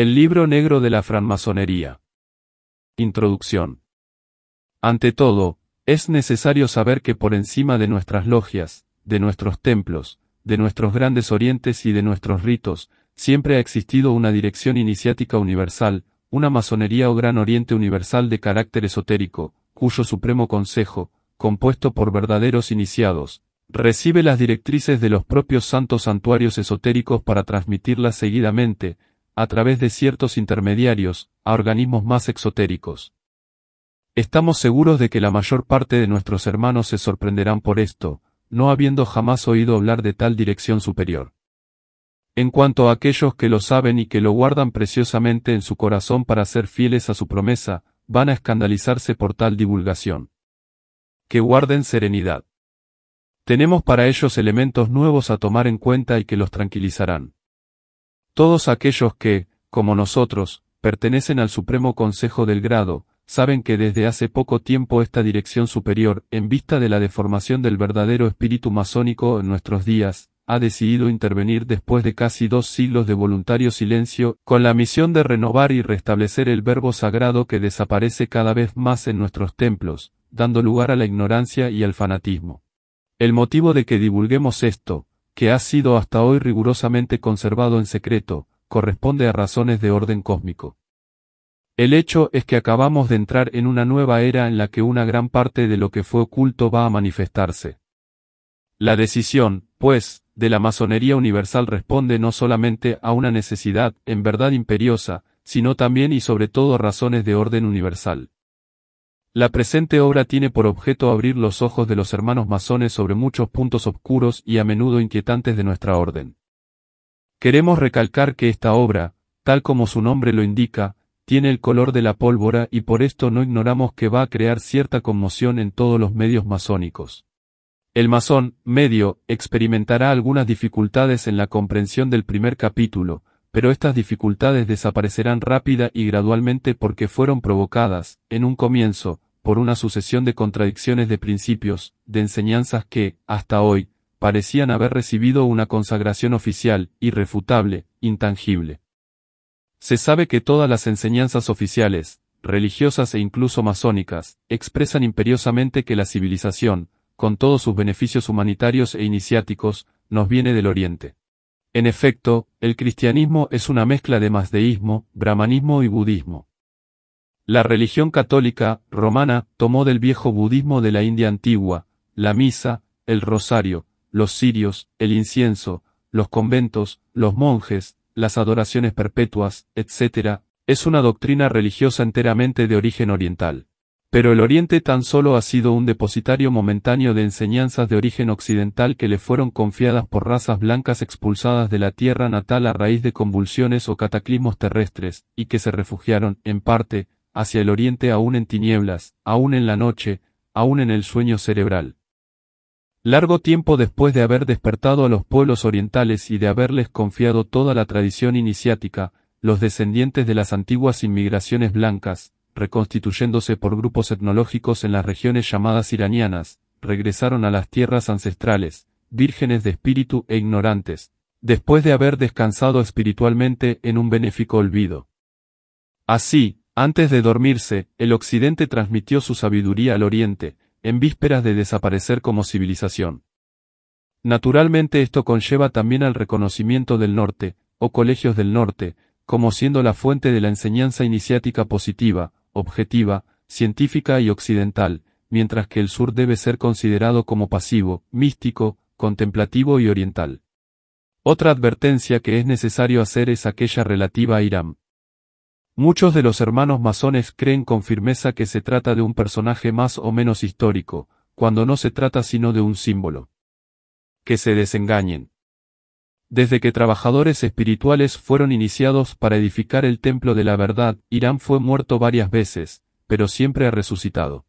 El libro negro de la francmasonería. Introducción. Ante todo, es necesario saber que por encima de nuestras logias, de nuestros templos, de nuestros grandes orientes y de nuestros ritos, siempre ha existido una dirección iniciática universal, una masonería o gran oriente universal de carácter esotérico, cuyo supremo consejo, compuesto por verdaderos iniciados, recibe las directrices de los propios santos santuarios esotéricos para transmitirlas seguidamente, a través de ciertos intermediarios, a organismos más exotéricos. Estamos seguros de que la mayor parte de nuestros hermanos se sorprenderán por esto, no habiendo jamás oído hablar de tal dirección superior. En cuanto a aquellos que lo saben y que lo guardan preciosamente en su corazón para ser fieles a su promesa, van a escandalizarse por tal divulgación. Que guarden serenidad. Tenemos para ellos elementos nuevos a tomar en cuenta y que los tranquilizarán. Todos aquellos que, como nosotros, pertenecen al Supremo Consejo del Grado, saben que desde hace poco tiempo esta dirección superior, en vista de la deformación del verdadero espíritu masónico en nuestros días, ha decidido intervenir después de casi dos siglos de voluntario silencio, con la misión de renovar y restablecer el verbo sagrado que desaparece cada vez más en nuestros templos, dando lugar a la ignorancia y al fanatismo. El motivo de que divulguemos esto, que ha sido hasta hoy rigurosamente conservado en secreto, corresponde a razones de orden cósmico. El hecho es que acabamos de entrar en una nueva era en la que una gran parte de lo que fue oculto va a manifestarse. La decisión, pues, de la masonería universal responde no solamente a una necesidad, en verdad imperiosa, sino también y sobre todo a razones de orden universal. La presente obra tiene por objeto abrir los ojos de los hermanos masones sobre muchos puntos oscuros y a menudo inquietantes de nuestra orden. Queremos recalcar que esta obra, tal como su nombre lo indica, tiene el color de la pólvora y por esto no ignoramos que va a crear cierta conmoción en todos los medios masónicos. El masón, medio, experimentará algunas dificultades en la comprensión del primer capítulo, pero estas dificultades desaparecerán rápida y gradualmente porque fueron provocadas, en un comienzo, por una sucesión de contradicciones de principios, de enseñanzas que, hasta hoy, parecían haber recibido una consagración oficial, irrefutable, intangible. Se sabe que todas las enseñanzas oficiales, religiosas e incluso masónicas, expresan imperiosamente que la civilización, con todos sus beneficios humanitarios e iniciáticos, nos viene del Oriente. En efecto, el cristianismo es una mezcla de masdeísmo, brahmanismo y budismo. La religión católica, romana, tomó del viejo budismo de la India antigua, la misa, el rosario, los cirios, el incienso, los conventos, los monjes, las adoraciones perpetuas, etc., es una doctrina religiosa enteramente de origen oriental. Pero el Oriente tan solo ha sido un depositario momentáneo de enseñanzas de origen occidental que le fueron confiadas por razas blancas expulsadas de la tierra natal a raíz de convulsiones o cataclismos terrestres, y que se refugiaron, en parte, hacia el Oriente aún en tinieblas, aún en la noche, aún en el sueño cerebral. Largo tiempo después de haber despertado a los pueblos orientales y de haberles confiado toda la tradición iniciática, los descendientes de las antiguas inmigraciones blancas, reconstituyéndose por grupos etnológicos en las regiones llamadas iranianas, regresaron a las tierras ancestrales, vírgenes de espíritu e ignorantes, después de haber descansado espiritualmente en un benéfico olvido. Así, antes de dormirse, el Occidente transmitió su sabiduría al Oriente, en vísperas de desaparecer como civilización. Naturalmente esto conlleva también al reconocimiento del norte, o colegios del norte, como siendo la fuente de la enseñanza iniciática positiva, objetiva, científica y occidental, mientras que el sur debe ser considerado como pasivo, místico, contemplativo y oriental. Otra advertencia que es necesario hacer es aquella relativa a Irán. Muchos de los hermanos masones creen con firmeza que se trata de un personaje más o menos histórico, cuando no se trata sino de un símbolo. Que se desengañen. Desde que trabajadores espirituales fueron iniciados para edificar el templo de la verdad, Irán fue muerto varias veces, pero siempre ha resucitado.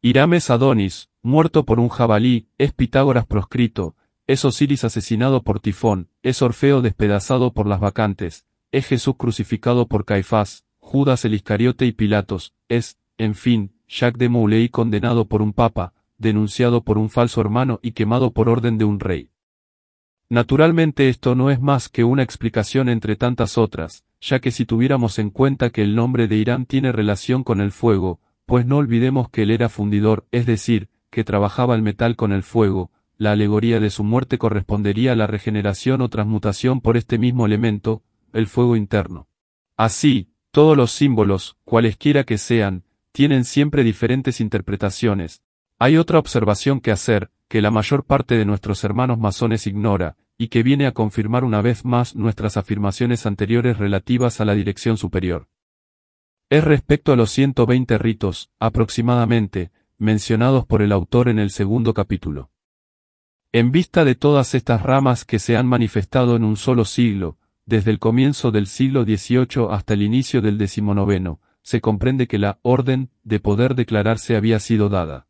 Irán es Adonis, muerto por un jabalí, es Pitágoras proscrito, es Osiris asesinado por Tifón, es Orfeo despedazado por las vacantes, es Jesús crucificado por Caifás, Judas el Iscariote y Pilatos, es, en fin, Jacques de Molay condenado por un papa, denunciado por un falso hermano y quemado por orden de un rey. Naturalmente esto no es más que una explicación entre tantas otras, ya que si tuviéramos en cuenta que el nombre de Irán tiene relación con el fuego, pues no olvidemos que él era fundidor, es decir, que trabajaba el metal con el fuego, la alegoría de su muerte correspondería a la regeneración o transmutación por este mismo elemento, el fuego interno. Así, todos los símbolos, cualesquiera que sean, tienen siempre diferentes interpretaciones. Hay otra observación que hacer, que la mayor parte de nuestros hermanos masones ignora, y que viene a confirmar una vez más nuestras afirmaciones anteriores relativas a la dirección superior. Es respecto a los 120 ritos, aproximadamente, mencionados por el autor en el segundo capítulo. En vista de todas estas ramas que se han manifestado en un solo siglo, desde el comienzo del siglo XVIII hasta el inicio del XIX, se comprende que la orden de poder declararse había sido dada.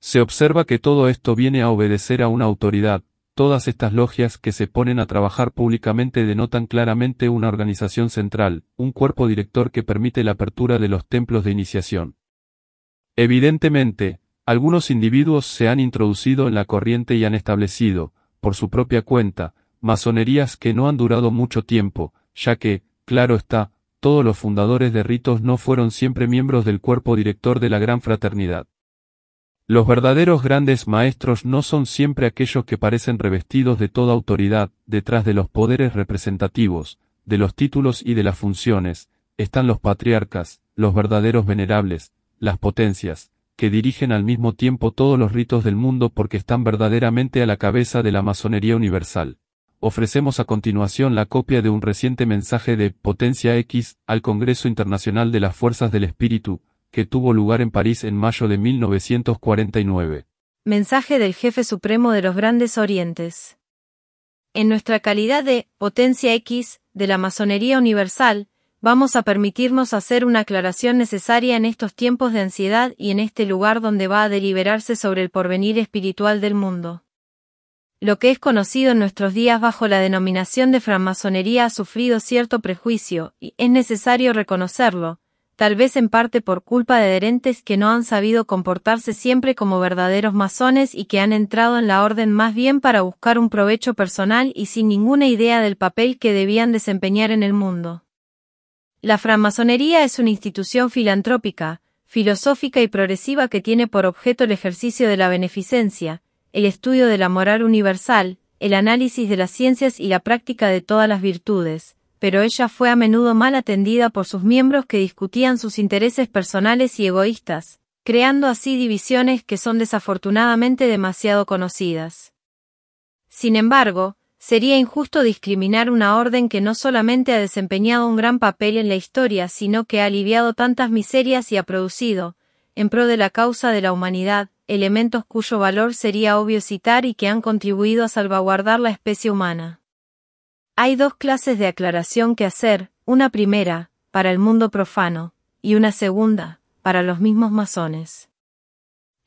Se observa que todo esto viene a obedecer a una autoridad, todas estas logias que se ponen a trabajar públicamente denotan claramente una organización central, un cuerpo director que permite la apertura de los templos de iniciación. Evidentemente, algunos individuos se han introducido en la corriente y han establecido, por su propia cuenta, masonerías que no han durado mucho tiempo, ya que, claro está, todos los fundadores de ritos no fueron siempre miembros del cuerpo director de la gran fraternidad. Los verdaderos grandes maestros no son siempre aquellos que parecen revestidos de toda autoridad, detrás de los poderes representativos, de los títulos y de las funciones, están los patriarcas, los verdaderos venerables, las potencias, que dirigen al mismo tiempo todos los ritos del mundo porque están verdaderamente a la cabeza de la masonería universal. Ofrecemos a continuación la copia de un reciente mensaje de Potencia X al Congreso Internacional de las Fuerzas del Espíritu, que tuvo lugar en París en mayo de 1949. Mensaje del Jefe Supremo de los Grandes Orientes. En nuestra calidad de Potencia X de la Masonería Universal, vamos a permitirnos hacer una aclaración necesaria en estos tiempos de ansiedad y en este lugar donde va a deliberarse sobre el porvenir espiritual del mundo. Lo que es conocido en nuestros días bajo la denominación de francmasonería ha sufrido cierto prejuicio, y es necesario reconocerlo, tal vez en parte por culpa de adherentes que no han sabido comportarse siempre como verdaderos masones y que han entrado en la orden más bien para buscar un provecho personal y sin ninguna idea del papel que debían desempeñar en el mundo. La francmasonería es una institución filantrópica, filosófica y progresiva que tiene por objeto el ejercicio de la beneficencia, el estudio de la moral universal, el análisis de las ciencias y la práctica de todas las virtudes, pero ella fue a menudo mal atendida por sus miembros que discutían sus intereses personales y egoístas, creando así divisiones que son desafortunadamente demasiado conocidas. Sin embargo, Sería injusto discriminar una orden que no solamente ha desempeñado un gran papel en la historia, sino que ha aliviado tantas miserias y ha producido, en pro de la causa de la humanidad, elementos cuyo valor sería obvio citar y que han contribuido a salvaguardar la especie humana. Hay dos clases de aclaración que hacer, una primera, para el mundo profano, y una segunda, para los mismos masones.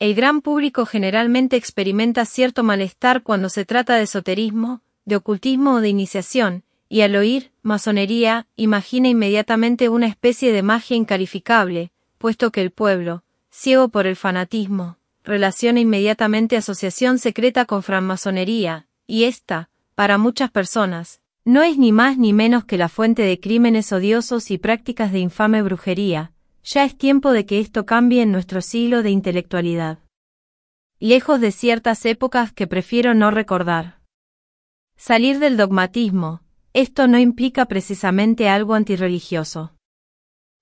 El gran público generalmente experimenta cierto malestar cuando se trata de esoterismo, de ocultismo o de iniciación, y al oír masonería, imagina inmediatamente una especie de magia incalificable, puesto que el pueblo, ciego por el fanatismo, relaciona inmediatamente asociación secreta con francmasonería, y esta, para muchas personas, no es ni más ni menos que la fuente de crímenes odiosos y prácticas de infame brujería, ya es tiempo de que esto cambie en nuestro siglo de intelectualidad. Lejos de ciertas épocas que prefiero no recordar. Salir del dogmatismo, esto no implica precisamente algo antirreligioso.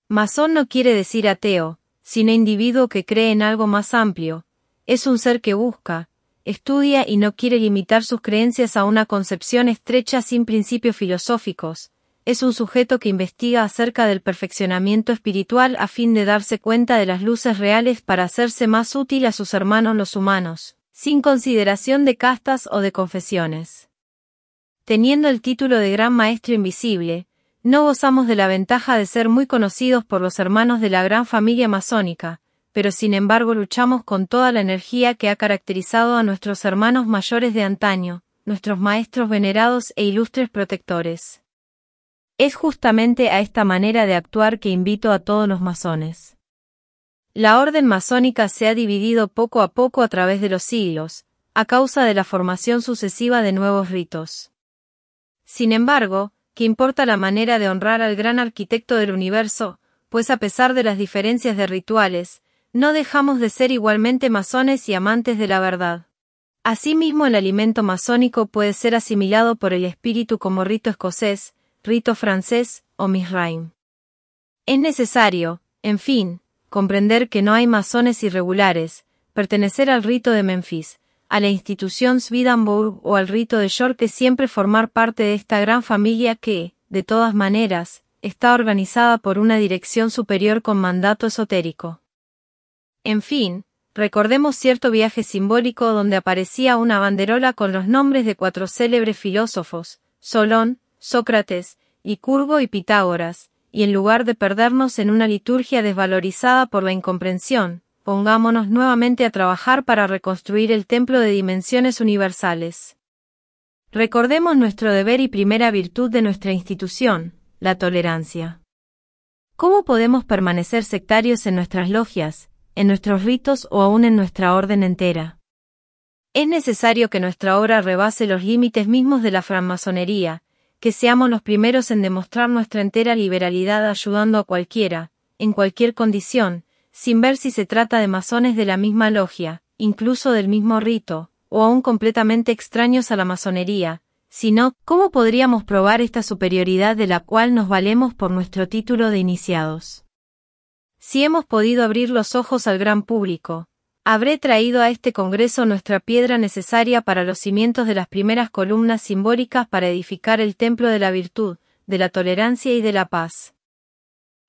Masón no quiere decir ateo, sino individuo que cree en algo más amplio, es un ser que busca, estudia y no quiere limitar sus creencias a una concepción estrecha sin principios filosóficos, es un sujeto que investiga acerca del perfeccionamiento espiritual a fin de darse cuenta de las luces reales para hacerse más útil a sus hermanos los humanos, sin consideración de castas o de confesiones. Teniendo el título de Gran Maestro Invisible, no gozamos de la ventaja de ser muy conocidos por los hermanos de la gran familia masónica, pero sin embargo luchamos con toda la energía que ha caracterizado a nuestros hermanos mayores de antaño, nuestros maestros venerados e ilustres protectores. Es justamente a esta manera de actuar que invito a todos los masones. La orden masónica se ha dividido poco a poco a través de los siglos, a causa de la formación sucesiva de nuevos ritos. Sin embargo, que importa la manera de honrar al gran arquitecto del universo, pues a pesar de las diferencias de rituales, no dejamos de ser igualmente masones y amantes de la verdad. Asimismo, el alimento masónico puede ser asimilado por el espíritu como rito escocés, rito francés o misraim. Es necesario, en fin, comprender que no hay masones irregulares, pertenecer al rito de Memphis, a la institución Swedenborg o al rito de York que siempre formar parte de esta gran familia que, de todas maneras, está organizada por una dirección superior con mandato esotérico. En fin, recordemos cierto viaje simbólico donde aparecía una banderola con los nombres de cuatro célebres filósofos, Solón, Sócrates, Licurgo y Pitágoras, y en lugar de perdernos en una liturgia desvalorizada por la incomprensión, pongámonos nuevamente a trabajar para reconstruir el templo de dimensiones universales. Recordemos nuestro deber y primera virtud de nuestra institución, la tolerancia. ¿Cómo podemos permanecer sectarios en nuestras logias, en nuestros ritos o aún en nuestra orden entera? Es necesario que nuestra obra rebase los límites mismos de la francmasonería, que seamos los primeros en demostrar nuestra entera liberalidad ayudando a cualquiera, en cualquier condición, sin ver si se trata de masones de la misma logia, incluso del mismo rito, o aún completamente extraños a la masonería, sino, ¿cómo podríamos probar esta superioridad de la cual nos valemos por nuestro título de iniciados? Si hemos podido abrir los ojos al gran público, Habré traído a este Congreso nuestra piedra necesaria para los cimientos de las primeras columnas simbólicas para edificar el templo de la virtud, de la tolerancia y de la paz.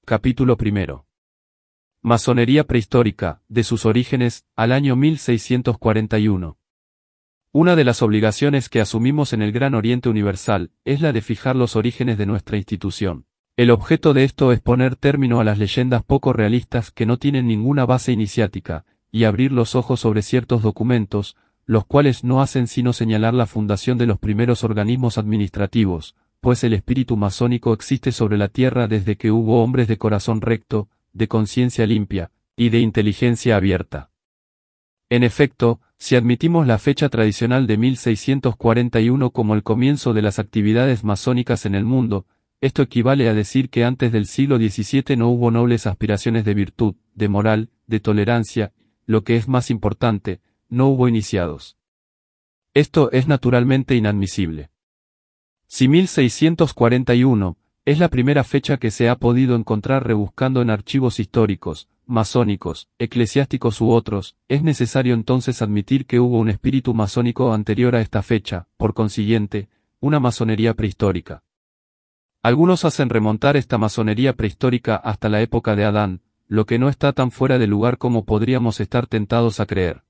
Capítulo primero. Masonería prehistórica, de sus orígenes, al año 1641. Una de las obligaciones que asumimos en el Gran Oriente Universal es la de fijar los orígenes de nuestra institución. El objeto de esto es poner término a las leyendas poco realistas que no tienen ninguna base iniciática, y abrir los ojos sobre ciertos documentos, los cuales no hacen sino señalar la fundación de los primeros organismos administrativos, pues el espíritu masónico existe sobre la tierra desde que hubo hombres de corazón recto, de conciencia limpia, y de inteligencia abierta. En efecto, si admitimos la fecha tradicional de 1641 como el comienzo de las actividades masónicas en el mundo, esto equivale a decir que antes del siglo XVII no hubo nobles aspiraciones de virtud, de moral, de tolerancia, lo que es más importante, no hubo iniciados. Esto es naturalmente inadmisible. Si 1641 es la primera fecha que se ha podido encontrar rebuscando en archivos históricos, masónicos, eclesiásticos u otros, es necesario entonces admitir que hubo un espíritu masónico anterior a esta fecha, por consiguiente, una masonería prehistórica. Algunos hacen remontar esta masonería prehistórica hasta la época de Adán, lo que no está tan fuera de lugar como podríamos estar tentados a creer.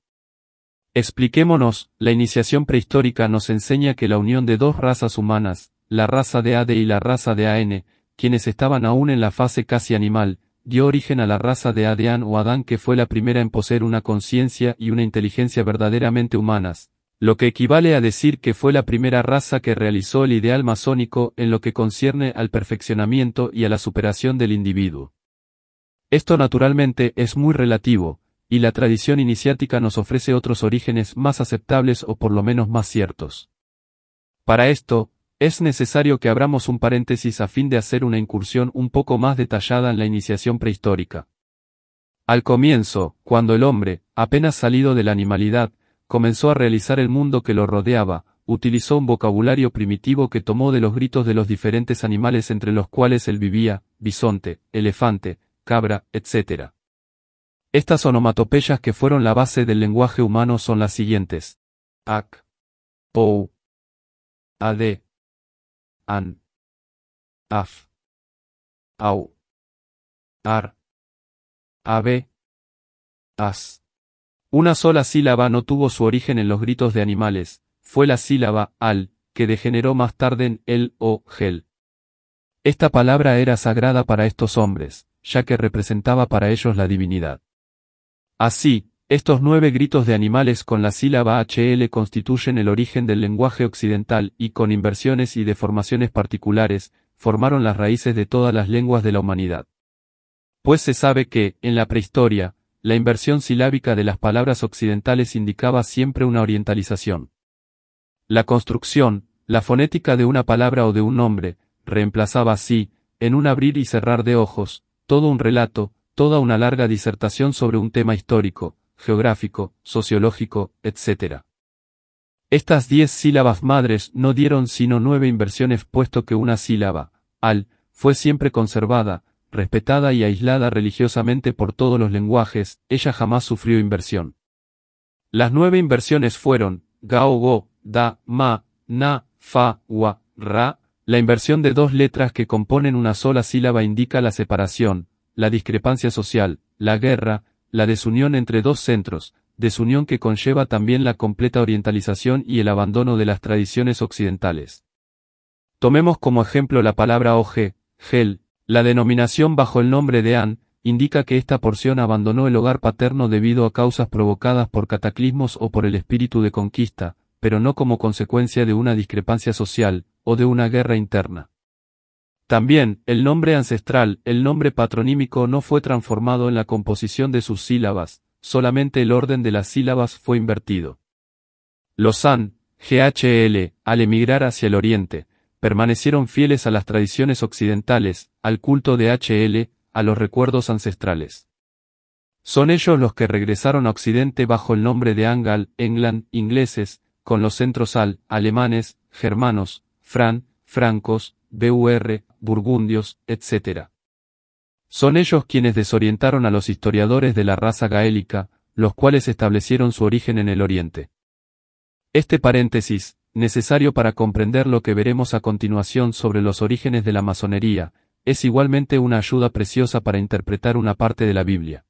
Expliquémonos, la iniciación prehistórica nos enseña que la unión de dos razas humanas, la raza de Ade y la raza de AN, quienes estaban aún en la fase casi animal, dio origen a la raza de Adean o Adán que fue la primera en poseer una conciencia y una inteligencia verdaderamente humanas, lo que equivale a decir que fue la primera raza que realizó el ideal masónico en lo que concierne al perfeccionamiento y a la superación del individuo. Esto naturalmente es muy relativo, y la tradición iniciática nos ofrece otros orígenes más aceptables o por lo menos más ciertos. Para esto, es necesario que abramos un paréntesis a fin de hacer una incursión un poco más detallada en la iniciación prehistórica. Al comienzo, cuando el hombre, apenas salido de la animalidad, comenzó a realizar el mundo que lo rodeaba, utilizó un vocabulario primitivo que tomó de los gritos de los diferentes animales entre los cuales él vivía, bisonte, elefante, cabra, etc. Estas onomatopeyas que fueron la base del lenguaje humano son las siguientes. Ac. Pou. Ade. An. Af. Au. Ar. Ave. As. Una sola sílaba no tuvo su origen en los gritos de animales, fue la sílaba al, que degeneró más tarde en el o gel. Esta palabra era sagrada para estos hombres, ya que representaba para ellos la divinidad. Así, estos nueve gritos de animales con la sílaba HL constituyen el origen del lenguaje occidental y con inversiones y deformaciones particulares, formaron las raíces de todas las lenguas de la humanidad. Pues se sabe que, en la prehistoria, la inversión silábica de las palabras occidentales indicaba siempre una orientalización. La construcción, la fonética de una palabra o de un nombre, reemplazaba así, en un abrir y cerrar de ojos, todo un relato, toda una larga disertación sobre un tema histórico, geográfico, sociológico, etc. Estas diez sílabas madres no dieron sino nueve inversiones puesto que una sílaba, al, fue siempre conservada, respetada y aislada religiosamente por todos los lenguajes, ella jamás sufrió inversión. Las nueve inversiones fueron, gao go, da, ma, na, fa, wa, ra, la inversión de dos letras que componen una sola sílaba indica la separación, la discrepancia social, la guerra, la desunión entre dos centros, desunión que conlleva también la completa orientalización y el abandono de las tradiciones occidentales. Tomemos como ejemplo la palabra oje, gel, la denominación bajo el nombre de An, indica que esta porción abandonó el hogar paterno debido a causas provocadas por cataclismos o por el espíritu de conquista, pero no como consecuencia de una discrepancia social, o de una guerra interna. También, el nombre ancestral, el nombre patronímico no fue transformado en la composición de sus sílabas, solamente el orden de las sílabas fue invertido. Los An, GHL, al emigrar hacia el oriente, permanecieron fieles a las tradiciones occidentales, al culto de HL, a los recuerdos ancestrales. Son ellos los que regresaron a Occidente bajo el nombre de Angal, England, ingleses, con los centros al, alemanes, germanos, fran, francos, bur, burgundios, etc. Son ellos quienes desorientaron a los historiadores de la raza gaélica, los cuales establecieron su origen en el Oriente. Este paréntesis, necesario para comprender lo que veremos a continuación sobre los orígenes de la masonería, es igualmente una ayuda preciosa para interpretar una parte de la Biblia.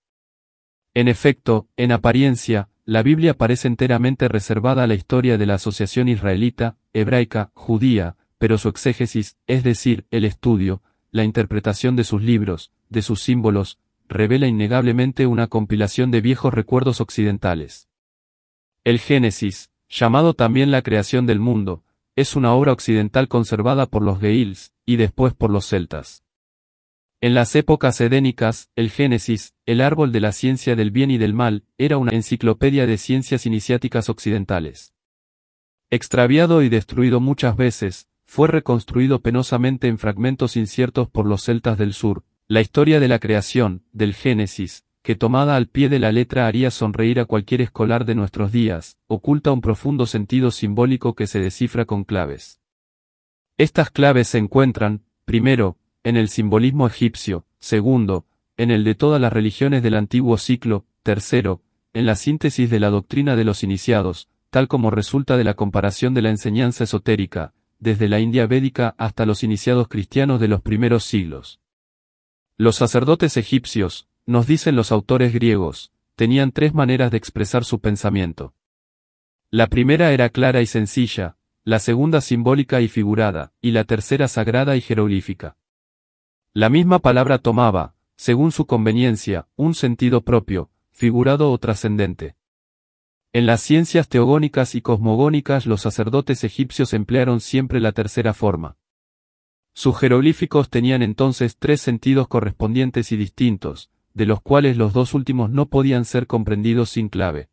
En efecto, en apariencia, la Biblia parece enteramente reservada a la historia de la asociación israelita, hebraica, judía, pero su exégesis, es decir, el estudio, la interpretación de sus libros, de sus símbolos, revela innegablemente una compilación de viejos recuerdos occidentales. El Génesis, llamado también la creación del mundo, es una obra occidental conservada por los Geils, y después por los celtas. En las épocas edénicas, el Génesis, el árbol de la ciencia del bien y del mal, era una enciclopedia de ciencias iniciáticas occidentales. Extraviado y destruido muchas veces, fue reconstruido penosamente en fragmentos inciertos por los celtas del sur. La historia de la creación, del Génesis, que tomada al pie de la letra haría sonreír a cualquier escolar de nuestros días, oculta un profundo sentido simbólico que se descifra con claves. Estas claves se encuentran, primero, en el simbolismo egipcio, segundo, en el de todas las religiones del antiguo ciclo, tercero, en la síntesis de la doctrina de los iniciados, tal como resulta de la comparación de la enseñanza esotérica, desde la India védica hasta los iniciados cristianos de los primeros siglos. Los sacerdotes egipcios, nos dicen los autores griegos, tenían tres maneras de expresar su pensamiento. La primera era clara y sencilla, la segunda simbólica y figurada, y la tercera sagrada y jeroglífica. La misma palabra tomaba, según su conveniencia, un sentido propio, figurado o trascendente. En las ciencias teogónicas y cosmogónicas los sacerdotes egipcios emplearon siempre la tercera forma. Sus jeroglíficos tenían entonces tres sentidos correspondientes y distintos, de los cuales los dos últimos no podían ser comprendidos sin clave.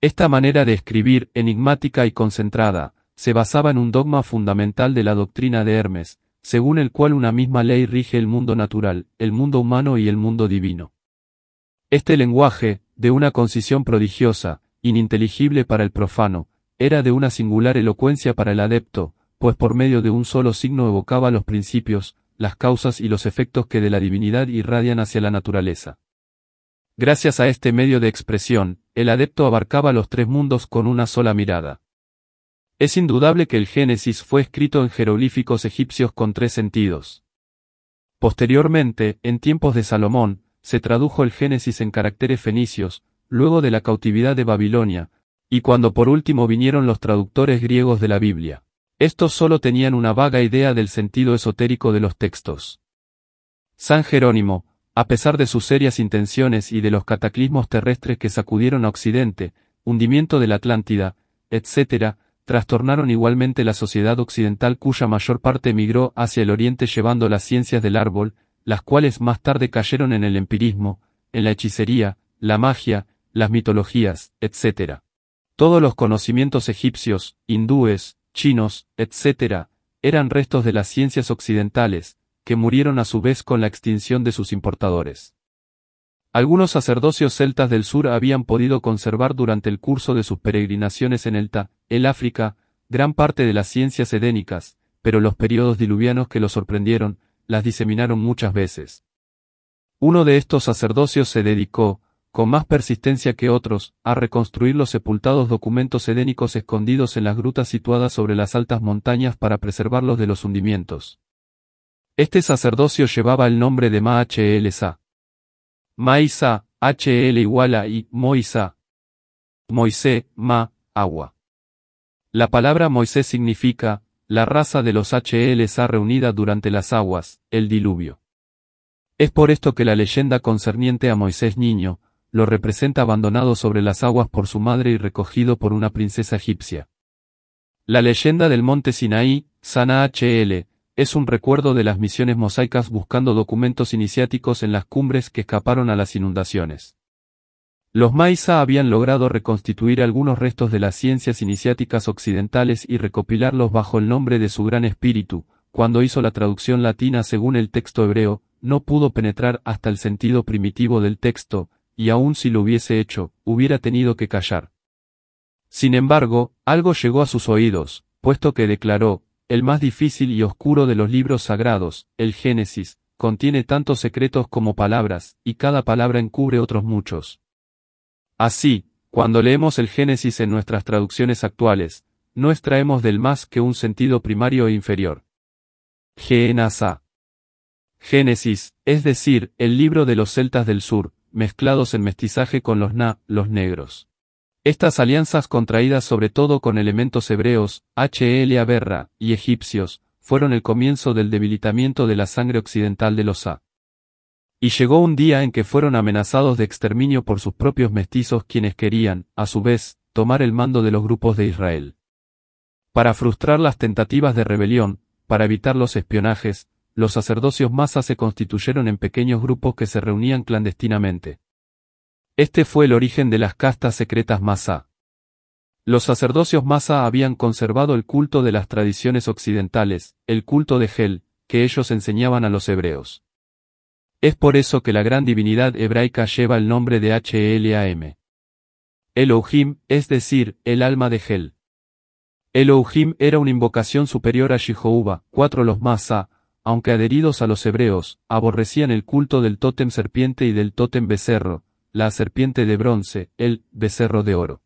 Esta manera de escribir, enigmática y concentrada, se basaba en un dogma fundamental de la doctrina de Hermes, según el cual una misma ley rige el mundo natural, el mundo humano y el mundo divino. Este lenguaje, de una concisión prodigiosa, ininteligible para el profano, era de una singular elocuencia para el adepto, pues por medio de un solo signo evocaba los principios, las causas y los efectos que de la divinidad irradian hacia la naturaleza. Gracias a este medio de expresión, el adepto abarcaba los tres mundos con una sola mirada. Es indudable que el Génesis fue escrito en jeroglíficos egipcios con tres sentidos. Posteriormente, en tiempos de Salomón, se tradujo el Génesis en caracteres fenicios, luego de la cautividad de Babilonia, y cuando por último vinieron los traductores griegos de la Biblia. Estos solo tenían una vaga idea del sentido esotérico de los textos. San Jerónimo, a pesar de sus serias intenciones y de los cataclismos terrestres que sacudieron a Occidente, hundimiento de la Atlántida, etc., trastornaron igualmente la sociedad occidental cuya mayor parte emigró hacia el oriente llevando las ciencias del árbol, las cuales más tarde cayeron en el empirismo, en la hechicería, la magia, las mitologías, etc. Todos los conocimientos egipcios, hindúes, chinos, etc., eran restos de las ciencias occidentales, que murieron a su vez con la extinción de sus importadores. Algunos sacerdocios celtas del sur habían podido conservar durante el curso de sus peregrinaciones en el Ta, el África, gran parte de las ciencias edénicas, pero los periodos diluvianos que los sorprendieron, las diseminaron muchas veces. Uno de estos sacerdocios se dedicó, con más persistencia que otros, a reconstruir los sepultados documentos edénicos escondidos en las grutas situadas sobre las altas montañas para preservarlos de los hundimientos. Este sacerdocio llevaba el nombre de Ma-H-L-Sa. Maisa, HL igual a I, Moisa. Moisés, Ma, agua. La palabra Moisés significa, la raza de los HLSA reunida durante las aguas, el diluvio. Es por esto que la leyenda concerniente a Moisés niño, lo representa abandonado sobre las aguas por su madre y recogido por una princesa egipcia. La leyenda del monte Sinaí, Sana HL, es un recuerdo de las misiones mosaicas buscando documentos iniciáticos en las cumbres que escaparon a las inundaciones. Los Maisa habían logrado reconstituir algunos restos de las ciencias iniciáticas occidentales y recopilarlos bajo el nombre de su gran espíritu, cuando hizo la traducción latina según el texto hebreo, no pudo penetrar hasta el sentido primitivo del texto, y aun si lo hubiese hecho, hubiera tenido que callar. Sin embargo, algo llegó a sus oídos, puesto que declaró, el más difícil y oscuro de los libros sagrados, el Génesis, contiene tantos secretos como palabras, y cada palabra encubre otros muchos. Así, cuando leemos el Génesis en nuestras traducciones actuales, no extraemos del más que un sentido primario e inferior. Genasa. Génesis, es decir, el libro de los celtas del sur, mezclados en mestizaje con los na, los negros. Estas alianzas contraídas sobre todo con elementos hebreos, HL Aberra, y egipcios, fueron el comienzo del debilitamiento de la sangre occidental de los A. Y llegó un día en que fueron amenazados de exterminio por sus propios mestizos quienes querían, a su vez, tomar el mando de los grupos de Israel. Para frustrar las tentativas de rebelión, para evitar los espionajes, los sacerdocios masas se constituyeron en pequeños grupos que se reunían clandestinamente. Este fue el origen de las castas secretas masa. Los sacerdocios masa habían conservado el culto de las tradiciones occidentales, el culto de Hel, que ellos enseñaban a los hebreos. Es por eso que la gran divinidad hebraica lleva el nombre de HLAM. Elohim, es decir, el alma de Hel. Elohim era una invocación superior a Jehová, cuatro los Masa, aunque adheridos a los hebreos, aborrecían el culto del tótem serpiente y del tótem becerro, la serpiente de bronce, el becerro de oro.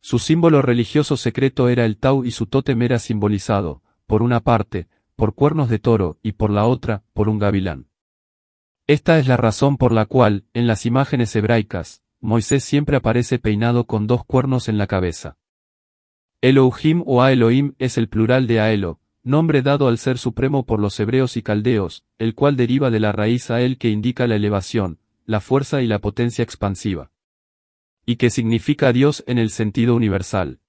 Su símbolo religioso secreto era el tau y su tótem era simbolizado, por una parte, por cuernos de toro y por la otra, por un gavilán. Esta es la razón por la cual, en las imágenes hebraicas, Moisés siempre aparece peinado con dos cuernos en la cabeza. Elohim o Aelohim es el plural de Aelo, nombre dado al Ser Supremo por los hebreos y caldeos, el cual deriva de la raíz Ael que indica la elevación, la fuerza y la potencia expansiva. Y que significa Dios en el sentido universal.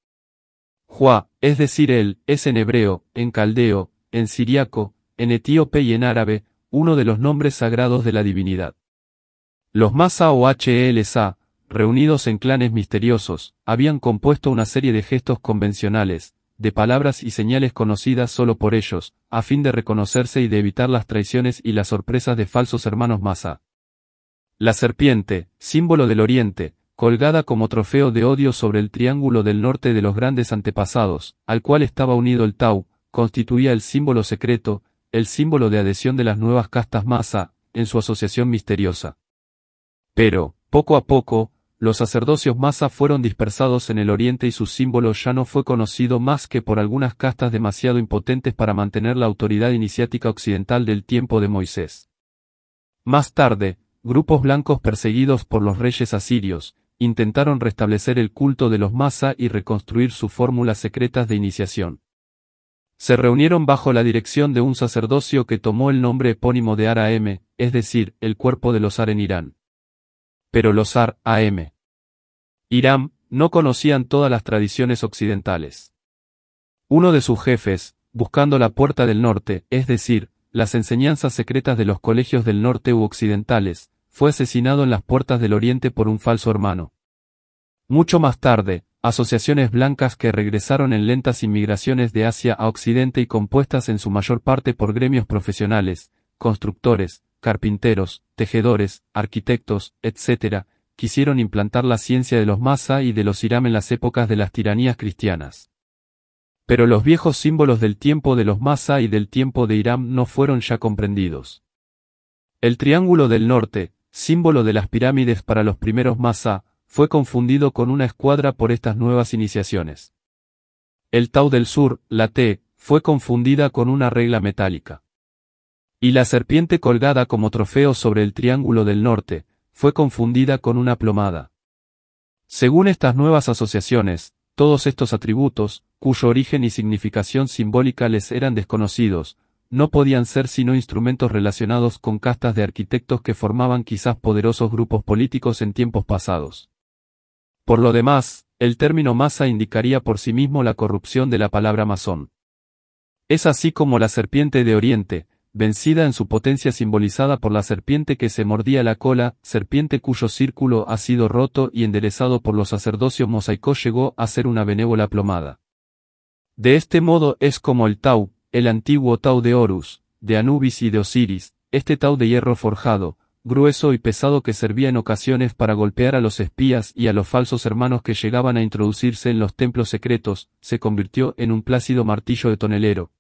Juá, es decir Él, es en hebreo, en caldeo, en siriaco, en etíope y en árabe, uno de los nombres sagrados de la divinidad. Los Masa o HLSA, reunidos en clanes misteriosos, habían compuesto una serie de gestos convencionales, de palabras y señales conocidas solo por ellos, a fin de reconocerse y de evitar las traiciones y las sorpresas de falsos hermanos Masa. La serpiente, símbolo del oriente, colgada como trofeo de odio sobre el triángulo del norte de los grandes antepasados, al cual estaba unido el Tau, constituía el símbolo secreto, el símbolo de adhesión de las nuevas castas masa, en su asociación misteriosa. Pero, poco a poco, los sacerdocios masa fueron dispersados en el oriente y su símbolo ya no fue conocido más que por algunas castas demasiado impotentes para mantener la autoridad iniciática occidental del tiempo de Moisés. Más tarde, grupos blancos perseguidos por los reyes asirios, intentaron restablecer el culto de los masa y reconstruir sus fórmulas secretas de iniciación se reunieron bajo la dirección de un sacerdocio que tomó el nombre epónimo de Ar-Am, es decir, el cuerpo de los Ar en Irán. Pero los Ar-Am Irán no conocían todas las tradiciones occidentales. Uno de sus jefes, buscando la puerta del norte, es decir, las enseñanzas secretas de los colegios del norte u occidentales, fue asesinado en las puertas del oriente por un falso hermano. Mucho más tarde, asociaciones blancas que regresaron en lentas inmigraciones de Asia a Occidente y compuestas en su mayor parte por gremios profesionales, constructores, carpinteros, tejedores, arquitectos, etc., quisieron implantar la ciencia de los Masa y de los Iram en las épocas de las tiranías cristianas. Pero los viejos símbolos del tiempo de los Masa y del tiempo de Irán no fueron ya comprendidos. El Triángulo del Norte, símbolo de las pirámides para los primeros Masa, fue confundido con una escuadra por estas nuevas iniciaciones. El Tau del Sur, la T, fue confundida con una regla metálica. Y la serpiente colgada como trofeo sobre el Triángulo del Norte, fue confundida con una plomada. Según estas nuevas asociaciones, todos estos atributos, cuyo origen y significación simbólica les eran desconocidos, no podían ser sino instrumentos relacionados con castas de arquitectos que formaban quizás poderosos grupos políticos en tiempos pasados. Por lo demás, el término masa indicaría por sí mismo la corrupción de la palabra masón. Es así como la serpiente de Oriente, vencida en su potencia simbolizada por la serpiente que se mordía la cola, serpiente cuyo círculo ha sido roto y enderezado por los sacerdocios mosaicos llegó a ser una benévola plomada. De este modo es como el Tau, el antiguo Tau de Horus, de Anubis y de Osiris, este Tau de hierro forjado, grueso y pesado que servía en ocasiones para golpear a los espías y a los falsos hermanos que llegaban a introducirse en los templos secretos, se convirtió en un plácido martillo de tonelero,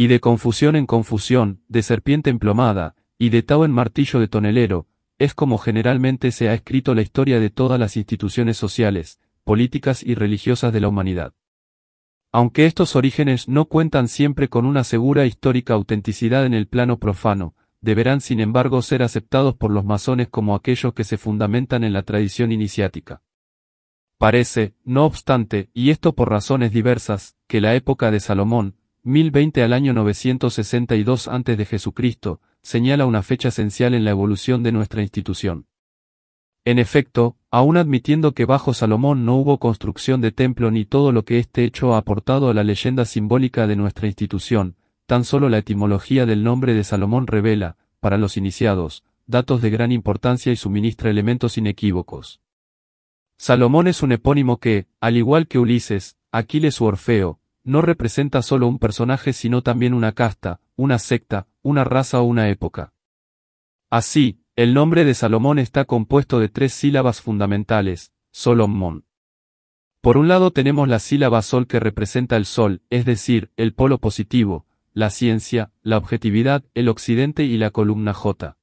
y de confusión en confusión, de serpiente emplomada, y de tao en martillo de tonelero, es como generalmente se ha escrito la historia de todas las instituciones sociales, políticas y religiosas de la humanidad. Aunque estos orígenes no cuentan siempre con una segura histórica autenticidad en el plano profano, deberán sin embargo ser aceptados por los masones como aquellos que se fundamentan en la tradición iniciática. Parece, no obstante, y esto por razones diversas, que la época de Salomón, 1020 al año 962 a.C., señala una fecha esencial en la evolución de nuestra institución. En efecto, aun admitiendo que bajo Salomón no hubo construcción de templo ni todo lo que este hecho ha aportado a la leyenda simbólica de nuestra institución, tan solo la etimología del nombre de Salomón revela, para los iniciados, datos de gran importancia y suministra elementos inequívocos. Salomón es un epónimo que, al igual que Ulises, Aquiles u Orfeo, no representa solo un personaje sino también una casta, una secta, una raza o una época. Así, el nombre de Salomón está compuesto de tres sílabas fundamentales, Solomón. Por un lado tenemos la sílaba sol que representa el sol, es decir, el polo positivo, la ciencia, la objetividad, el occidente y la columna J.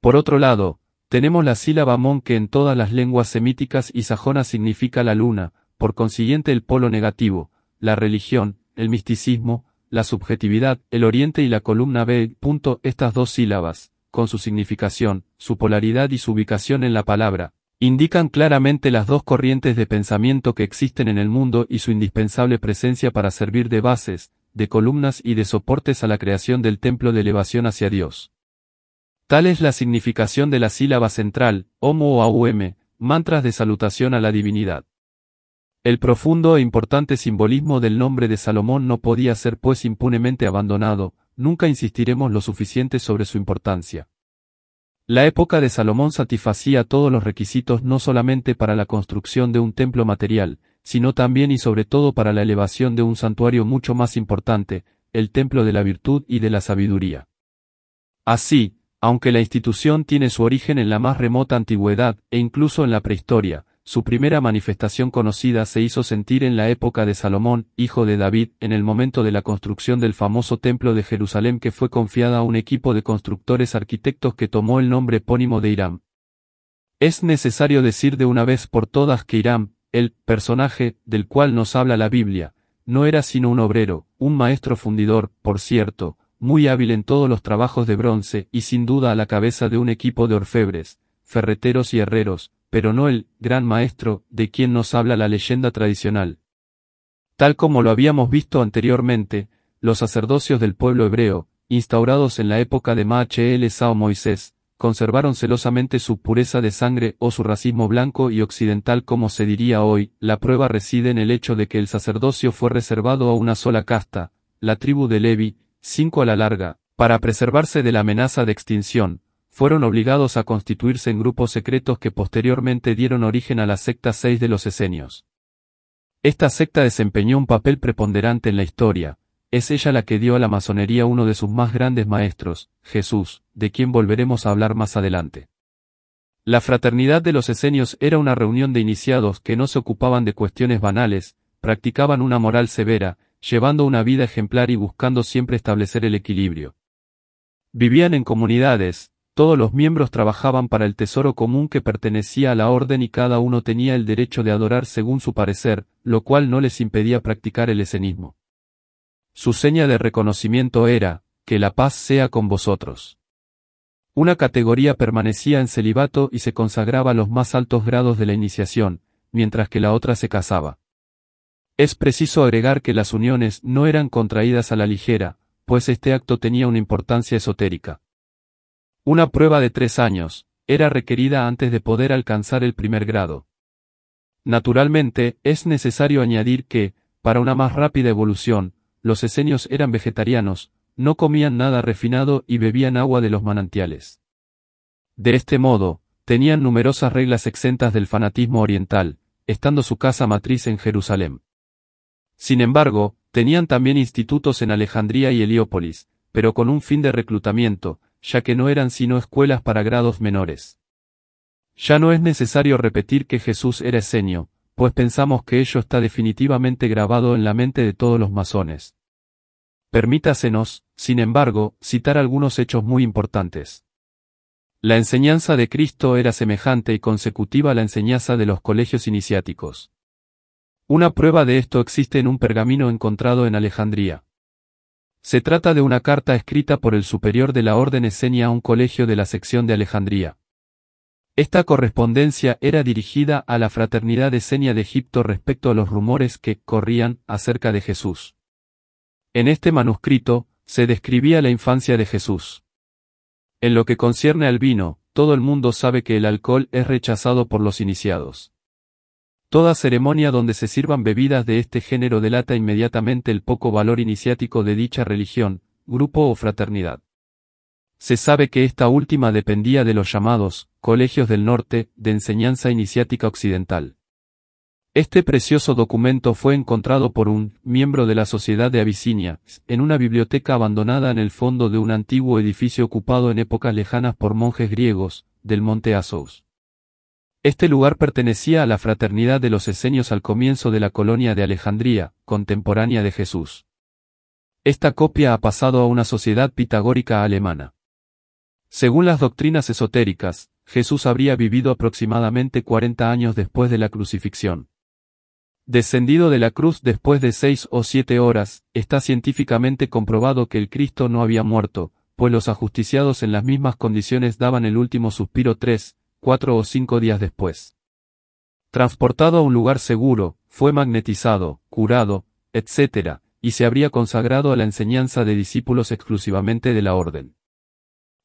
Por otro lado, tenemos la sílaba mon que en todas las lenguas semíticas y sajonas significa la luna, por consiguiente el polo negativo, la religión, el misticismo, la subjetividad, el oriente y la columna B. Estas dos sílabas, con su significación, su polaridad y su ubicación en la palabra, indican claramente las dos corrientes de pensamiento que existen en el mundo y su indispensable presencia para servir de bases, de columnas y de soportes a la creación del templo de elevación hacia Dios. Tal es la significación de la sílaba central, Homo o Aum, mantras de salutación a la divinidad. El profundo e importante simbolismo del nombre de Salomón no podía ser pues impunemente abandonado, nunca insistiremos lo suficiente sobre su importancia. La época de Salomón satisfacía todos los requisitos no solamente para la construcción de un templo material, sino también y sobre todo para la elevación de un santuario mucho más importante, el templo de la virtud y de la sabiduría. Así, aunque la institución tiene su origen en la más remota antigüedad e incluso en la prehistoria, su primera manifestación conocida se hizo sentir en la época de Salomón, hijo de David, en el momento de la construcción del famoso templo de Jerusalén que fue confiada a un equipo de constructores arquitectos que tomó el nombre epónimo de Hiram. Es necesario decir de una vez por todas que Hiram, el personaje del cual nos habla la Biblia, no era sino un obrero, un maestro fundidor, por cierto, muy hábil en todos los trabajos de bronce y sin duda a la cabeza de un equipo de orfebres, ferreteros y herreros, pero no el gran maestro de quien nos habla la leyenda tradicional. Tal como lo habíamos visto anteriormente, los sacerdocios del pueblo hebreo, instaurados en la época de Maachel Sao Moisés, conservaron celosamente su pureza de sangre o su racismo blanco y occidental como se diría hoy, la prueba reside en el hecho de que el sacerdocio fue reservado a una sola casta, la tribu de Levi, cinco a la larga, para preservarse de la amenaza de extinción, fueron obligados a constituirse en grupos secretos que posteriormente dieron origen a la secta 6 de los esenios. Esta secta desempeñó un papel preponderante en la historia, es ella la que dio a la masonería uno de sus más grandes maestros, Jesús, de quien volveremos a hablar más adelante. La fraternidad de los esenios era una reunión de iniciados que no se ocupaban de cuestiones banales, practicaban una moral severa, llevando una vida ejemplar y buscando siempre establecer el equilibrio. Vivían en comunidades, todos los miembros trabajaban para el tesoro común que pertenecía a la orden y cada uno tenía el derecho de adorar según su parecer, lo cual no les impedía practicar el esenismo. Su seña de reconocimiento era, que la paz sea con vosotros. Una categoría permanecía en celibato y se consagraba a los más altos grados de la iniciación, mientras que la otra se casaba. Es preciso agregar que las uniones no eran contraídas a la ligera, pues este acto tenía una importancia esotérica. Una prueba de tres años, era requerida antes de poder alcanzar el primer grado. Naturalmente, es necesario añadir que, para una más rápida evolución, los esenios eran vegetarianos, no comían nada refinado y bebían agua de los manantiales. De este modo, tenían numerosas reglas exentas del fanatismo oriental, estando su casa matriz en Jerusalén. Sin embargo, tenían también institutos en Alejandría y Heliópolis, pero con un fin de reclutamiento, ya que no eran sino escuelas para grados menores. Ya no es necesario repetir que Jesús era esenio, pues pensamos que ello está definitivamente grabado en la mente de todos los masones. Permítasenos, sin embargo, citar algunos hechos muy importantes. La enseñanza de Cristo era semejante y consecutiva a la enseñanza de los colegios iniciáticos. Una prueba de esto existe en un pergamino encontrado en Alejandría. Se trata de una carta escrita por el superior de la Orden Esenia a un colegio de la sección de Alejandría. Esta correspondencia era dirigida a la fraternidad Esenia de Egipto respecto a los rumores que corrían acerca de Jesús. En este manuscrito, se describía la infancia de Jesús. En lo que concierne al vino, todo el mundo sabe que el alcohol es rechazado por los iniciados. Toda ceremonia donde se sirvan bebidas de este género delata inmediatamente el poco valor iniciático de dicha religión, grupo o fraternidad. Se sabe que esta última dependía de los llamados colegios del norte de enseñanza iniciática occidental. Este precioso documento fue encontrado por un miembro de la Sociedad de Abisinia, en una biblioteca abandonada en el fondo de un antiguo edificio ocupado en épocas lejanas por monjes griegos, del monte Asos. Este lugar pertenecía a la fraternidad de los esenios al comienzo de la colonia de Alejandría, contemporánea de Jesús. Esta copia ha pasado a una sociedad pitagórica alemana. Según las doctrinas esotéricas, Jesús habría vivido aproximadamente 40 años después de la crucifixión. Descendido de la cruz después de seis o siete horas, está científicamente comprobado que el Cristo no había muerto, pues los ajusticiados en las mismas condiciones daban el último suspiro tres, cuatro o cinco días después. Transportado a un lugar seguro, fue magnetizado, curado, etc., y se habría consagrado a la enseñanza de discípulos exclusivamente de la orden.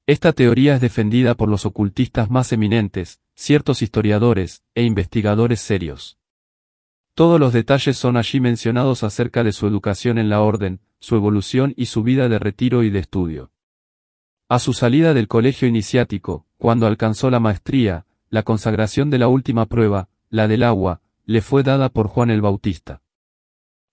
Esta teoría es defendida por los ocultistas más eminentes, ciertos historiadores, e investigadores serios. Todos los detalles son allí mencionados acerca de su educación en la orden, su evolución y su vida de retiro y de estudio. A su salida del colegio iniciático, cuando alcanzó la maestría, la consagración de la última prueba, la del agua, le fue dada por Juan el Bautista.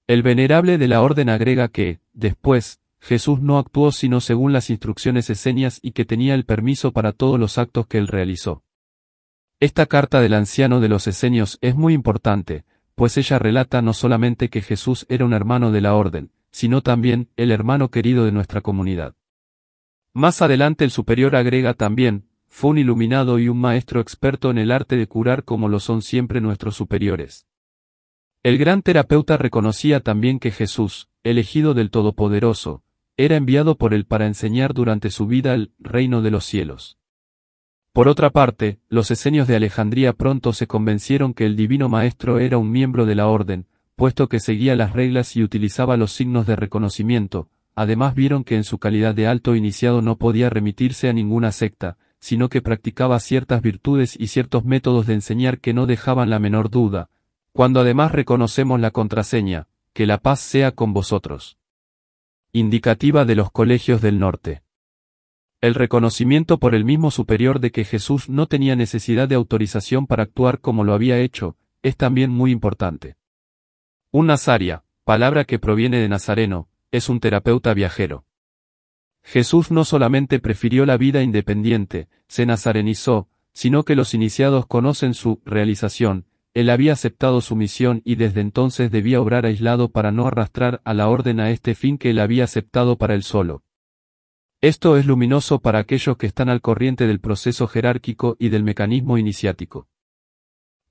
El venerable de la orden agrega que, después, Jesús no actuó sino según las instrucciones esenias y que tenía el permiso para todos los actos que él realizó. Esta carta del anciano de los esenios es muy importante, pues ella relata no solamente que Jesús era un hermano de la orden, sino también el hermano querido de nuestra comunidad. Más adelante el superior agrega también, fue un iluminado y un maestro experto en el arte de curar como lo son siempre nuestros superiores. El gran terapeuta reconocía también que Jesús, elegido del Todopoderoso, era enviado por él para enseñar durante su vida el reino de los cielos. Por otra parte, los esenios de Alejandría pronto se convencieron que el divino maestro era un miembro de la orden, puesto que seguía las reglas y utilizaba los signos de reconocimiento, además vieron que en su calidad de alto iniciado no podía remitirse a ninguna secta, sino que practicaba ciertas virtudes y ciertos métodos de enseñar que no dejaban la menor duda, cuando además reconocemos la contraseña, que la paz sea con vosotros. Indicativa de los colegios del norte. El reconocimiento por el mismo superior de que Jesús no tenía necesidad de autorización para actuar como lo había hecho, es también muy importante. Un nazaria, palabra que proviene de Nazareno, es un terapeuta viajero. Jesús no solamente prefirió la vida independiente, se nazarenizó, sino que los iniciados conocen su realización, él había aceptado su misión y desde entonces debía obrar aislado para no arrastrar a la orden a este fin que él había aceptado para él solo. Esto es luminoso para aquellos que están al corriente del proceso jerárquico y del mecanismo iniciático.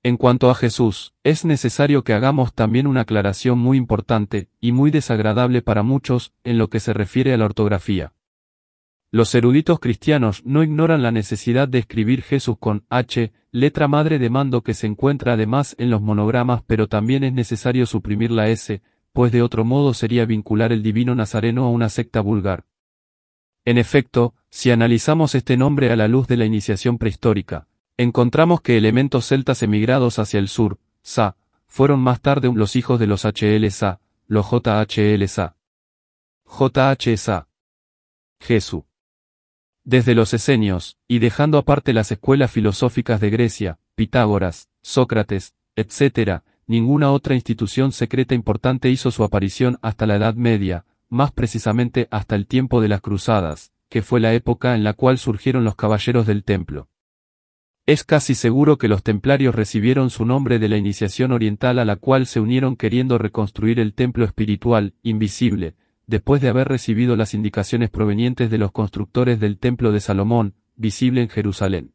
En cuanto a Jesús, es necesario que hagamos también una aclaración muy importante, y muy desagradable para muchos, en lo que se refiere a la ortografía. Los eruditos cristianos no ignoran la necesidad de escribir Jesús con H, letra madre de mando que se encuentra además en los monogramas, pero también es necesario suprimir la S, pues de otro modo sería vincular el divino nazareno a una secta vulgar. En efecto, si analizamos este nombre a la luz de la iniciación prehistórica, encontramos que elementos celtas emigrados hacia el sur, Sa, fueron más tarde los hijos de los HLSA, los JHLSA. JHSA. Jesús. Desde los esenios, y dejando aparte las escuelas filosóficas de Grecia, Pitágoras, Sócrates, etc., ninguna otra institución secreta importante hizo su aparición hasta la Edad Media, más precisamente hasta el tiempo de las Cruzadas, que fue la época en la cual surgieron los caballeros del templo. Es casi seguro que los templarios recibieron su nombre de la iniciación oriental a la cual se unieron queriendo reconstruir el templo espiritual, invisible, después de haber recibido las indicaciones provenientes de los constructores del Templo de Salomón, visible en Jerusalén.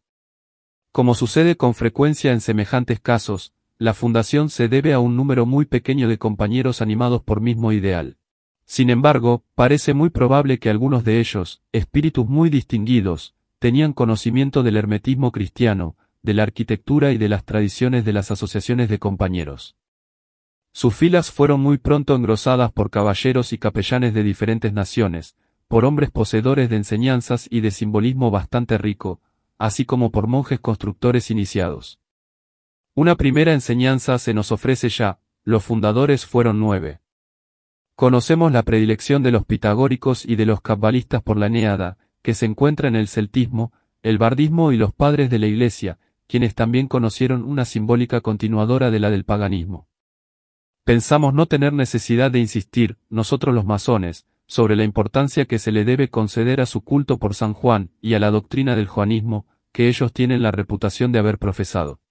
Como sucede con frecuencia en semejantes casos, la fundación se debe a un número muy pequeño de compañeros animados por mismo ideal. Sin embargo, parece muy probable que algunos de ellos, espíritus muy distinguidos, tenían conocimiento del hermetismo cristiano, de la arquitectura y de las tradiciones de las asociaciones de compañeros. Sus filas fueron muy pronto engrosadas por caballeros y capellanes de diferentes naciones, por hombres poseedores de enseñanzas y de simbolismo bastante rico, así como por monjes constructores iniciados. Una primera enseñanza se nos ofrece ya, los fundadores fueron nueve. Conocemos la predilección de los pitagóricos y de los cabalistas por la Eneada, que se encuentra en el celtismo, el bardismo y los padres de la Iglesia, quienes también conocieron una simbólica continuadora de la del paganismo. Pensamos no tener necesidad de insistir, nosotros los masones, sobre la importancia que se le debe conceder a su culto por San Juan y a la doctrina del juanismo, que ellos tienen la reputación de haber profesado.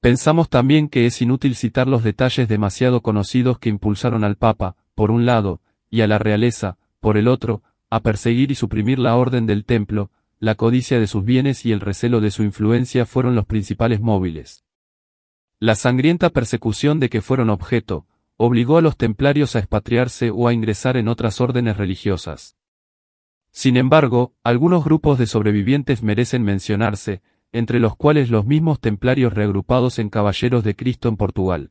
Pensamos también que es inútil citar los detalles demasiado conocidos que impulsaron al Papa, por un lado, y a la realeza, por el otro, a perseguir y suprimir la orden del templo, la codicia de sus bienes y el recelo de su influencia fueron los principales móviles. La sangrienta persecución de que fueron objeto, obligó a los templarios a expatriarse o a ingresar en otras órdenes religiosas. Sin embargo, algunos grupos de sobrevivientes merecen mencionarse, entre los cuales los mismos templarios reagrupados en Caballeros de Cristo en Portugal.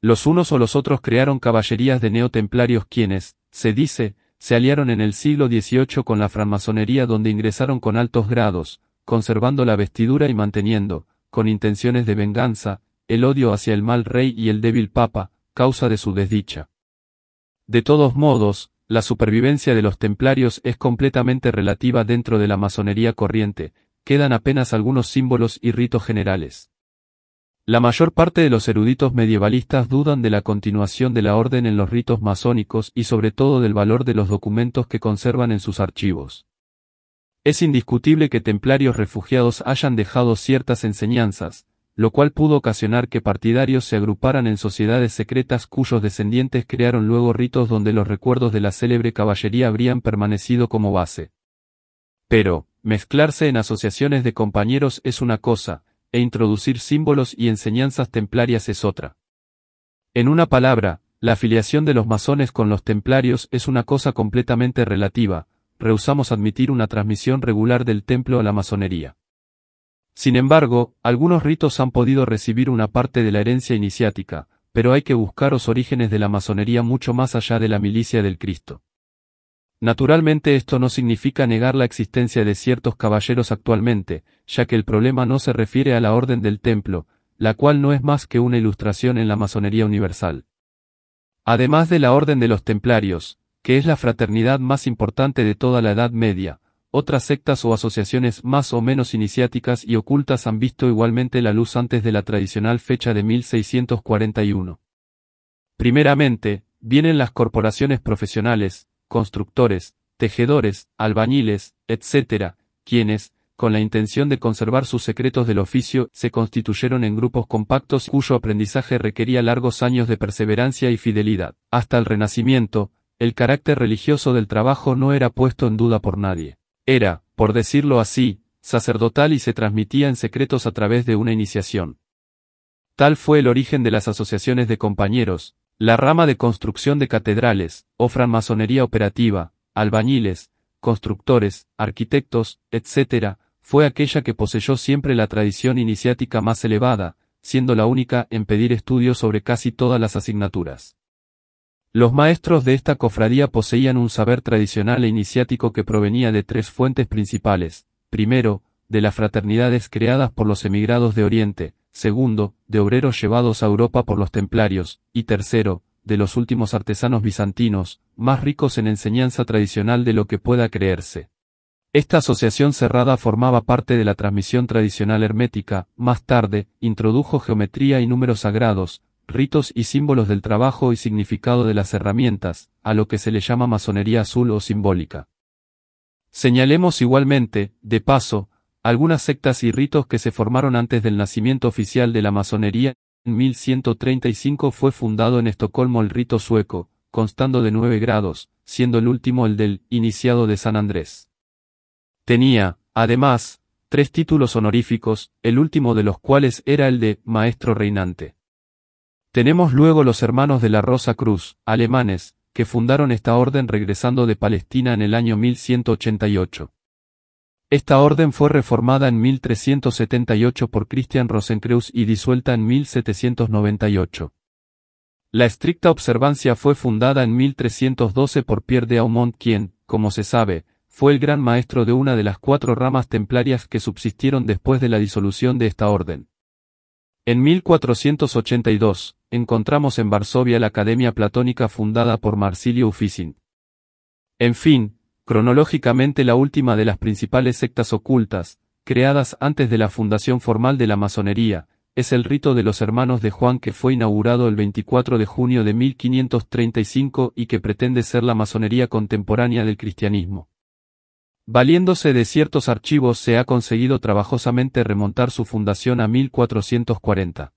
Los unos o los otros crearon caballerías de neotemplarios quienes, se dice, se aliaron en el siglo XVIII con la francmasonería donde ingresaron con altos grados, conservando la vestidura y manteniendo, con intenciones de venganza, el odio hacia el mal rey y el débil papa, causa de su desdicha. De todos modos, la supervivencia de los templarios es completamente relativa dentro de la masonería corriente, quedan apenas algunos símbolos y ritos generales. La mayor parte de los eruditos medievalistas dudan de la continuación de la orden en los ritos masónicos y sobre todo del valor de los documentos que conservan en sus archivos. Es indiscutible que templarios refugiados hayan dejado ciertas enseñanzas, lo cual pudo ocasionar que partidarios se agruparan en sociedades secretas cuyos descendientes crearon luego ritos donde los recuerdos de la célebre caballería habrían permanecido como base. Pero, mezclarse en asociaciones de compañeros es una cosa, e introducir símbolos y enseñanzas templarias es otra. En una palabra, la afiliación de los masones con los templarios es una cosa completamente relativa, rehusamos admitir una transmisión regular del templo a la masonería. Sin embargo, algunos ritos han podido recibir una parte de la herencia iniciática, pero hay que buscar los orígenes de la masonería mucho más allá de la milicia del Cristo. Naturalmente esto no significa negar la existencia de ciertos caballeros actualmente, ya que el problema no se refiere a la orden del templo, la cual no es más que una ilustración en la masonería universal. Además de la orden de los templarios, que es la fraternidad más importante de toda la Edad Media, otras sectas o asociaciones más o menos iniciáticas y ocultas han visto igualmente la luz antes de la tradicional fecha de 1641. Primeramente, vienen las corporaciones profesionales, constructores, tejedores, albañiles, etc., quienes, con la intención de conservar sus secretos del oficio, se constituyeron en grupos compactos cuyo aprendizaje requería largos años de perseverancia y fidelidad. Hasta el Renacimiento, el carácter religioso del trabajo no era puesto en duda por nadie. Era, por decirlo así, sacerdotal y se transmitía en secretos a través de una iniciación. Tal fue el origen de las asociaciones de compañeros, la rama de construcción de catedrales, o francmasonería operativa, albañiles, constructores, arquitectos, etc., fue aquella que poseyó siempre la tradición iniciática más elevada, siendo la única en pedir estudios sobre casi todas las asignaturas. Los maestros de esta cofradía poseían un saber tradicional e iniciático que provenía de tres fuentes principales. Primero, de las fraternidades creadas por los emigrados de Oriente, segundo, de obreros llevados a Europa por los templarios, y tercero, de los últimos artesanos bizantinos, más ricos en enseñanza tradicional de lo que pueda creerse. Esta asociación cerrada formaba parte de la transmisión tradicional hermética, más tarde, introdujo geometría y números sagrados, ritos y símbolos del trabajo y significado de las herramientas, a lo que se le llama masonería azul o simbólica. Señalemos igualmente, de paso, algunas sectas y ritos que se formaron antes del nacimiento oficial de la masonería. En 1135 fue fundado en Estocolmo el rito sueco, constando de nueve grados, siendo el último el del iniciado de San Andrés. Tenía, además, tres títulos honoríficos, el último de los cuales era el de maestro reinante. Tenemos luego los hermanos de la Rosa Cruz, alemanes, que fundaron esta orden regresando de Palestina en el año 1188. Esta orden fue reformada en 1378 por Christian Rosenkreuz y disuelta en 1798. La estricta observancia fue fundada en 1312 por Pierre de Aumont quien, como se sabe, fue el gran maestro de una de las cuatro ramas templarias que subsistieron después de la disolución de esta orden. En 1482, encontramos en Varsovia la Academia Platónica fundada por Marsilio Uffizi. En fin, cronológicamente la última de las principales sectas ocultas, creadas antes de la fundación formal de la masonería, es el rito de los hermanos de Juan que fue inaugurado el 24 de junio de 1535 y que pretende ser la masonería contemporánea del cristianismo. Valiéndose de ciertos archivos se ha conseguido trabajosamente remontar su fundación a 1440.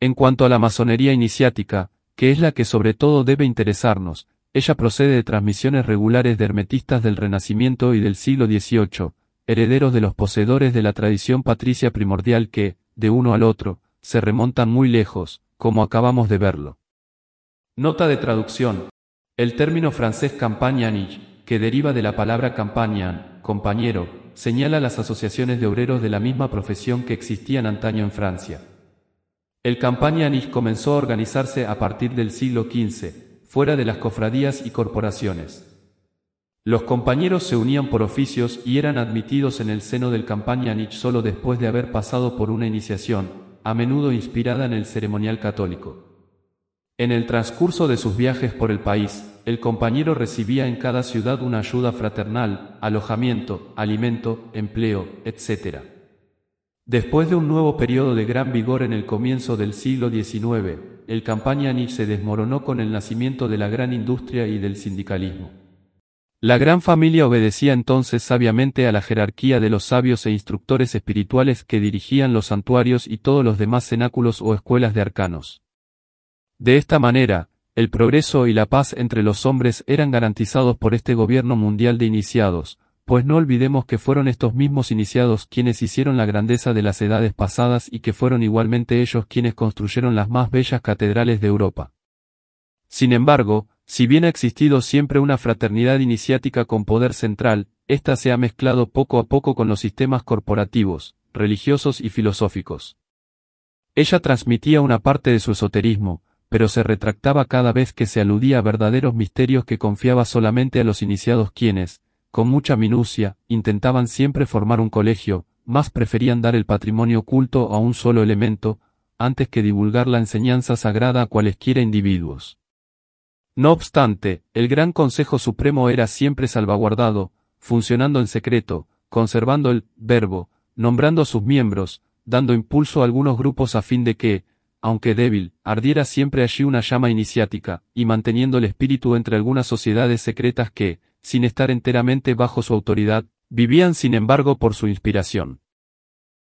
En cuanto a la masonería iniciática, que es la que sobre todo debe interesarnos, ella procede de transmisiones regulares de hermetistas del Renacimiento y del siglo XVIII, herederos de los poseedores de la tradición patricia primordial que, de uno al otro, se remontan muy lejos, como acabamos de verlo. Nota de traducción. El término francés campagnanich que deriva de la palabra campagnan, compañero, señala las asociaciones de obreros de la misma profesión que existían antaño en Francia. El campagnanis comenzó a organizarse a partir del siglo XV, fuera de las cofradías y corporaciones. Los compañeros se unían por oficios y eran admitidos en el seno del campagnanich solo después de haber pasado por una iniciación, a menudo inspirada en el ceremonial católico. En el transcurso de sus viajes por el país, el compañero recibía en cada ciudad una ayuda fraternal, alojamiento, alimento, empleo, etc. Después de un nuevo periodo de gran vigor en el comienzo del siglo XIX, el Campagnani se desmoronó con el nacimiento de la gran industria y del sindicalismo. La gran familia obedecía entonces sabiamente a la jerarquía de los sabios e instructores espirituales que dirigían los santuarios y todos los demás cenáculos o escuelas de arcanos. De esta manera, el progreso y la paz entre los hombres eran garantizados por este gobierno mundial de iniciados, pues no olvidemos que fueron estos mismos iniciados quienes hicieron la grandeza de las edades pasadas y que fueron igualmente ellos quienes construyeron las más bellas catedrales de Europa. Sin embargo, si bien ha existido siempre una fraternidad iniciática con poder central, ésta se ha mezclado poco a poco con los sistemas corporativos, religiosos y filosóficos. Ella transmitía una parte de su esoterismo, pero se retractaba cada vez que se aludía a verdaderos misterios que confiaba solamente a los iniciados quienes, con mucha minucia, intentaban siempre formar un colegio, más preferían dar el patrimonio oculto a un solo elemento, antes que divulgar la enseñanza sagrada a cualesquiera individuos. No obstante, el Gran Consejo Supremo era siempre salvaguardado, funcionando en secreto, conservando el verbo, nombrando a sus miembros, dando impulso a algunos grupos a fin de que, aunque débil, ardiera siempre allí una llama iniciática, y manteniendo el espíritu entre algunas sociedades secretas que, sin estar enteramente bajo su autoridad, vivían sin embargo por su inspiración.